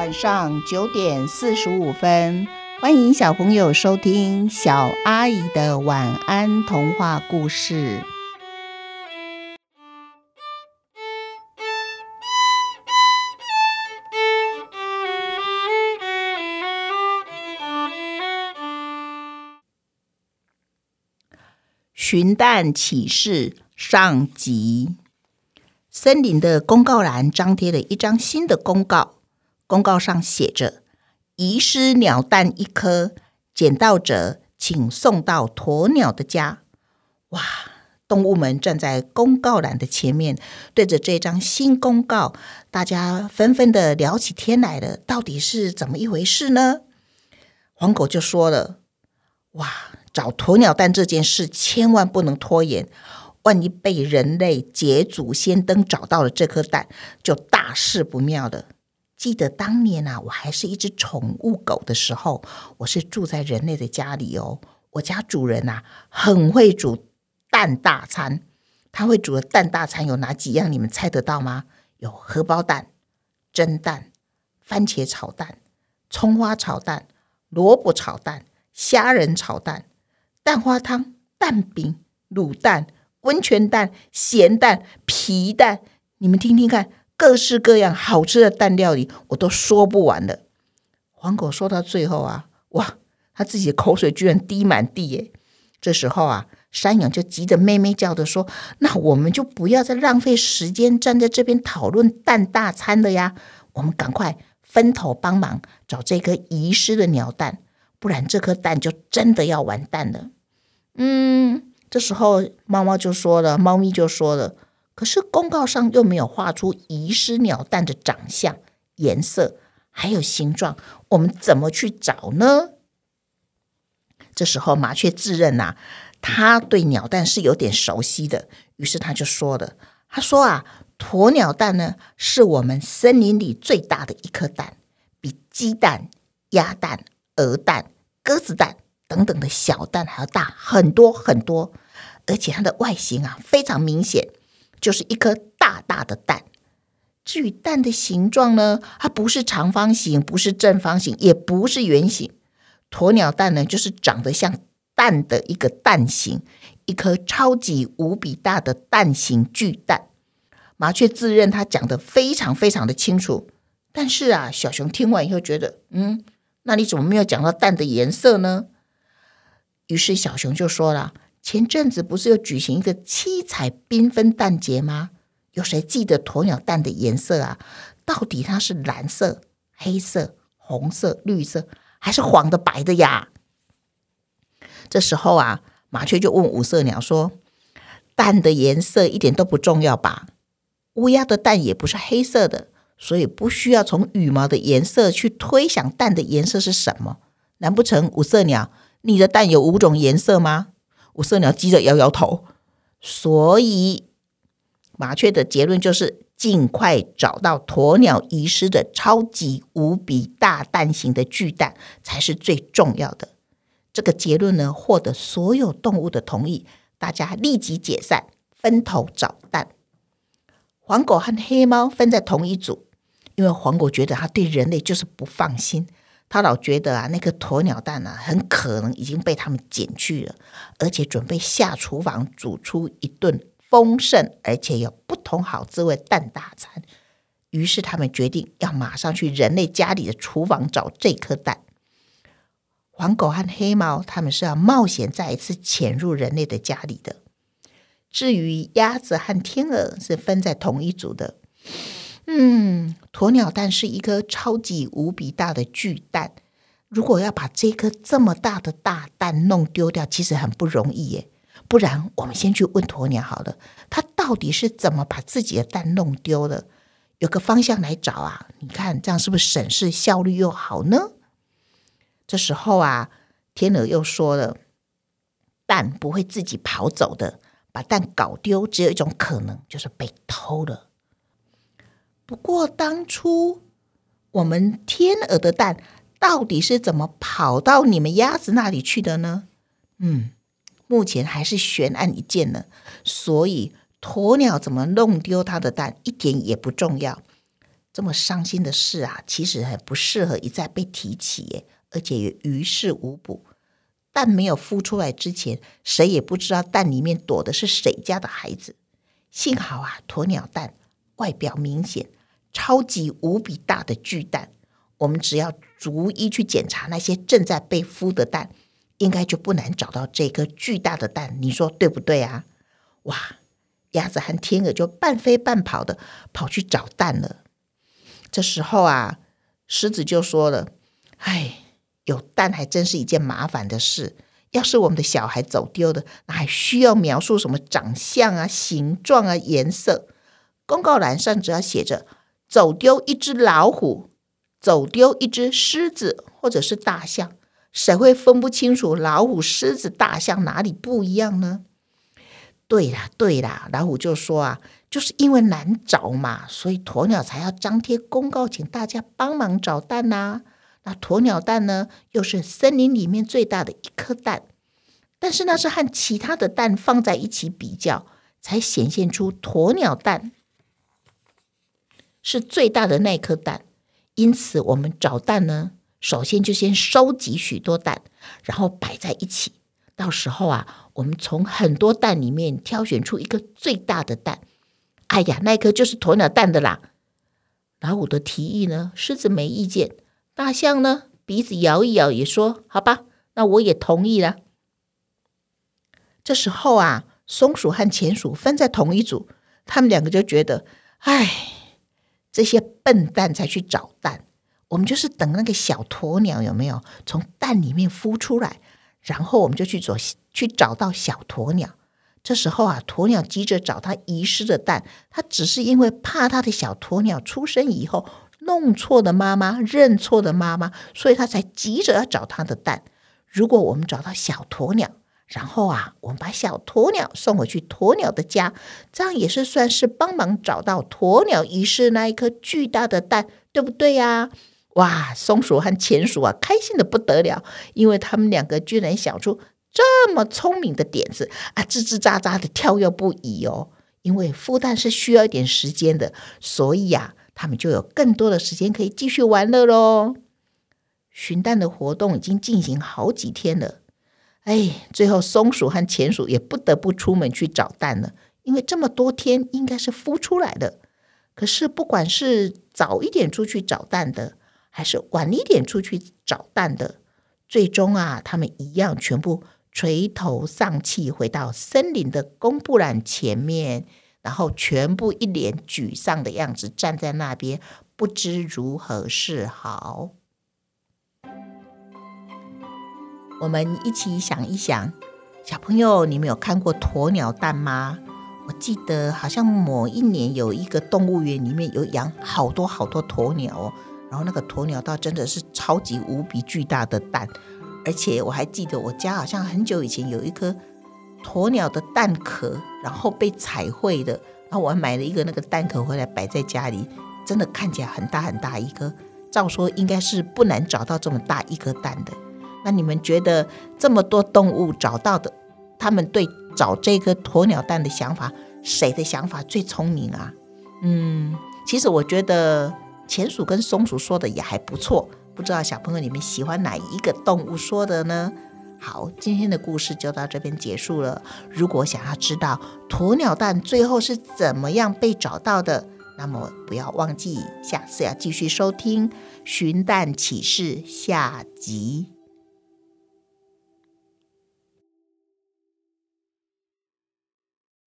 晚上九点四十五分，欢迎小朋友收听小阿姨的晚安童话故事。寻蛋启事上集。森林的公告栏张贴了一张新的公告，公告上写着：“遗失鸟蛋一颗，捡到者请送到鸵鸟的家。”哇！动物们站在公告栏的前面，对着这张新公告，大家纷纷的聊起天来了。到底是怎么一回事呢？黄狗就说了：“哇，找鸵鸟蛋这件事千万不能拖延。”万一被人类捷足先登找到了这颗蛋，就大事不妙了。记得当年啊，我还是一只宠物狗的时候，我是住在人类的家里哦。我家主人呐、啊，很会煮蛋大餐。他会煮的蛋大餐有哪几样？你们猜得到吗？有荷包蛋、蒸蛋、番茄炒蛋、葱花炒蛋、萝卜炒蛋、虾仁炒蛋、蛋花汤、蛋饼、卤蛋。温泉蛋、咸蛋、皮蛋，你们听听看，各式各样好吃的蛋料理，我都说不完了。黄狗说到最后啊，哇，他自己的口水居然滴满地耶！这时候啊，山羊就急着咩咩叫的说：“那我们就不要再浪费时间站在这边讨论蛋大餐了呀，我们赶快分头帮忙找这颗遗失的鸟蛋，不然这颗蛋就真的要完蛋了。”嗯。这时候，猫猫就说了，猫咪就说了，可是公告上又没有画出遗失鸟蛋的长相、颜色还有形状，我们怎么去找呢？这时候，麻雀自认呐、啊，他对鸟蛋是有点熟悉的，于是他就说了，他说啊，鸵鸟蛋呢，是我们森林里最大的一颗蛋，比鸡蛋、鸭蛋、鹅蛋、鸽子蛋。等等的小蛋还要大很多很多，而且它的外形啊非常明显，就是一颗大大的蛋。至于蛋的形状呢，它不是长方形，不是正方形，也不是圆形。鸵鸟蛋呢，就是长得像蛋的一个蛋形，一颗超级无比大的蛋形巨蛋。麻雀自认他讲得非常非常的清楚，但是啊，小熊听完以后觉得，嗯，那你怎么没有讲到蛋的颜色呢？于是小熊就说了：“前阵子不是有举行一个七彩缤纷蛋节吗？有谁记得鸵鸟蛋的颜色啊？到底它是蓝色、黑色、红色、绿色，还是黄的、白的呀？”这时候啊，麻雀就问五色鸟说：“蛋的颜色一点都不重要吧？乌鸦的蛋也不是黑色的，所以不需要从羽毛的颜色去推想蛋的颜色是什么？难不成五色鸟？”你的蛋有五种颜色吗？五色鸟急着摇摇头。所以麻雀的结论就是：尽快找到鸵鸟遗失的超级无比大蛋型的巨蛋才是最重要的。这个结论呢，获得所有动物的同意，大家立即解散，分头找蛋。黄狗和黑猫分在同一组，因为黄狗觉得它对人类就是不放心。他老觉得啊，那个鸵鸟蛋啊，很可能已经被他们捡去了，而且准备下厨房煮出一顿丰盛而且有不同好滋味蛋大餐。于是他们决定要马上去人类家里的厨房找这颗蛋。黄狗和黑猫他们是要冒险再一次潜入人类的家里的。至于鸭子和天鹅是分在同一组的。嗯，鸵鸟蛋是一颗超级无比大的巨蛋。如果要把这颗这么大的大蛋弄丢掉，其实很不容易耶。不然，我们先去问鸵鸟好了，它到底是怎么把自己的蛋弄丢的？有个方向来找啊！你看，这样是不是省事效率又好呢？这时候啊，天鹅又说了，蛋不会自己跑走的，把蛋搞丢只有一种可能，就是被偷了。不过当初我们天鹅的蛋到底是怎么跑到你们鸭子那里去的呢？嗯，目前还是悬案一件呢。所以鸵鸟怎么弄丢它的蛋一点也不重要，这么伤心的事啊，其实很不适合一再被提起耶，而且也于事无补。蛋没有孵出来之前，谁也不知道蛋里面躲的是谁家的孩子。幸好啊，鸵鸟蛋外表明显，超级无比大的巨蛋。我们只要逐一去检查那些正在被孵的蛋，应该就不难找到这颗巨大的蛋。你说对不对啊？哇，鸭子和天鹅就半飞半跑的跑去找蛋了。这时候啊，狮子就说了：“哎。”有蛋还真是一件麻烦的事。要是我们的小孩走丢了，那还需要描述什么长相啊、形状啊、颜色？公告栏上只要写着“走丢一只老虎”“走丢一只狮子”或者是大象，谁会分不清楚老虎、狮子、大象哪里不一样呢？对啦，对啦，老虎就说啊，就是因为难找嘛，所以鸵鸟才要张贴公告，请大家帮忙找蛋呐、那鸵鸟蛋呢，又是森林里面最大的一颗蛋，但是那是和其他的蛋放在一起比较，才显现出鸵鸟蛋是最大的那颗蛋。因此，我们找蛋呢，首先就先收集许多蛋，然后摆在一起。到时候啊，我们从很多蛋里面挑选出一个最大的蛋。哎呀，那颗就是鸵鸟蛋的啦！老虎的提议呢，狮子没意见。大象呢，鼻子摇一摇，也说：“好吧，那我也同意了。”这时候啊，松鼠和田鼠分在同一组，他们两个就觉得：“哎，这些笨蛋才去找蛋，我们就是等那个小鸵鸟有没有从蛋里面孵出来，然后我们就去找去找到小鸵鸟。这时候啊，鸵鸟急着找它遗失的蛋，它只是因为怕它的小鸵鸟出生以后。”弄错的妈妈，认错的妈妈，所以它才急着要找它的蛋。如果我们找到小鸵鸟，然后啊，我们把小鸵鸟送回去鸵鸟的家，这样也是算是帮忙找到鸵鸟遗失那一颗巨大的蛋，对不对呀？哇，松鼠和钱鼠啊，开心的不得了，因为他们两个居然想出这么聪明的点子啊，吱吱喳喳的跳跃不已哦。因为孵蛋是需要一点时间的，所以呀。他们就有更多的时间可以继续玩乐喽。寻蛋的活动已经进行好几天了，哎，最后松鼠和田鼠也不得不出门去找蛋了，因为这么多天应该是孵出来的。可是不管是早一点出去找蛋的，还是晚一点出去找蛋的，最终啊，他们一样全部垂头丧气回到森林的公布栏前面。然后全部一脸沮丧的样子站在那边，不知如何是好。我们一起想一想，小朋友，你们有看过鸵鸟蛋吗？我记得好像某一年有一个动物园里面有养好多好多鸵鸟哦，然后那个鸵鸟蛋真的是超级无比巨大的蛋，而且我还记得我家好像很久以前有一颗。鸵鸟的蛋壳，然后被彩绘的，然后我还买了一个那个蛋壳回来摆在家里，真的看起来很大很大一颗。照说应该是不难找到这么大一颗蛋的。那你们觉得这么多动物找到的，他们对找这个鸵鸟蛋的想法，谁的想法最聪明啊？嗯，其实我觉得钱鼠跟松鼠说的也还不错。不知道小朋友你们喜欢哪一个动物说的呢？好，今天的故事就到这边结束了。如果想要知道鸵鸟蛋最后是怎么样被找到的，那么不要忘记下次要继续收听《寻蛋启事》下集。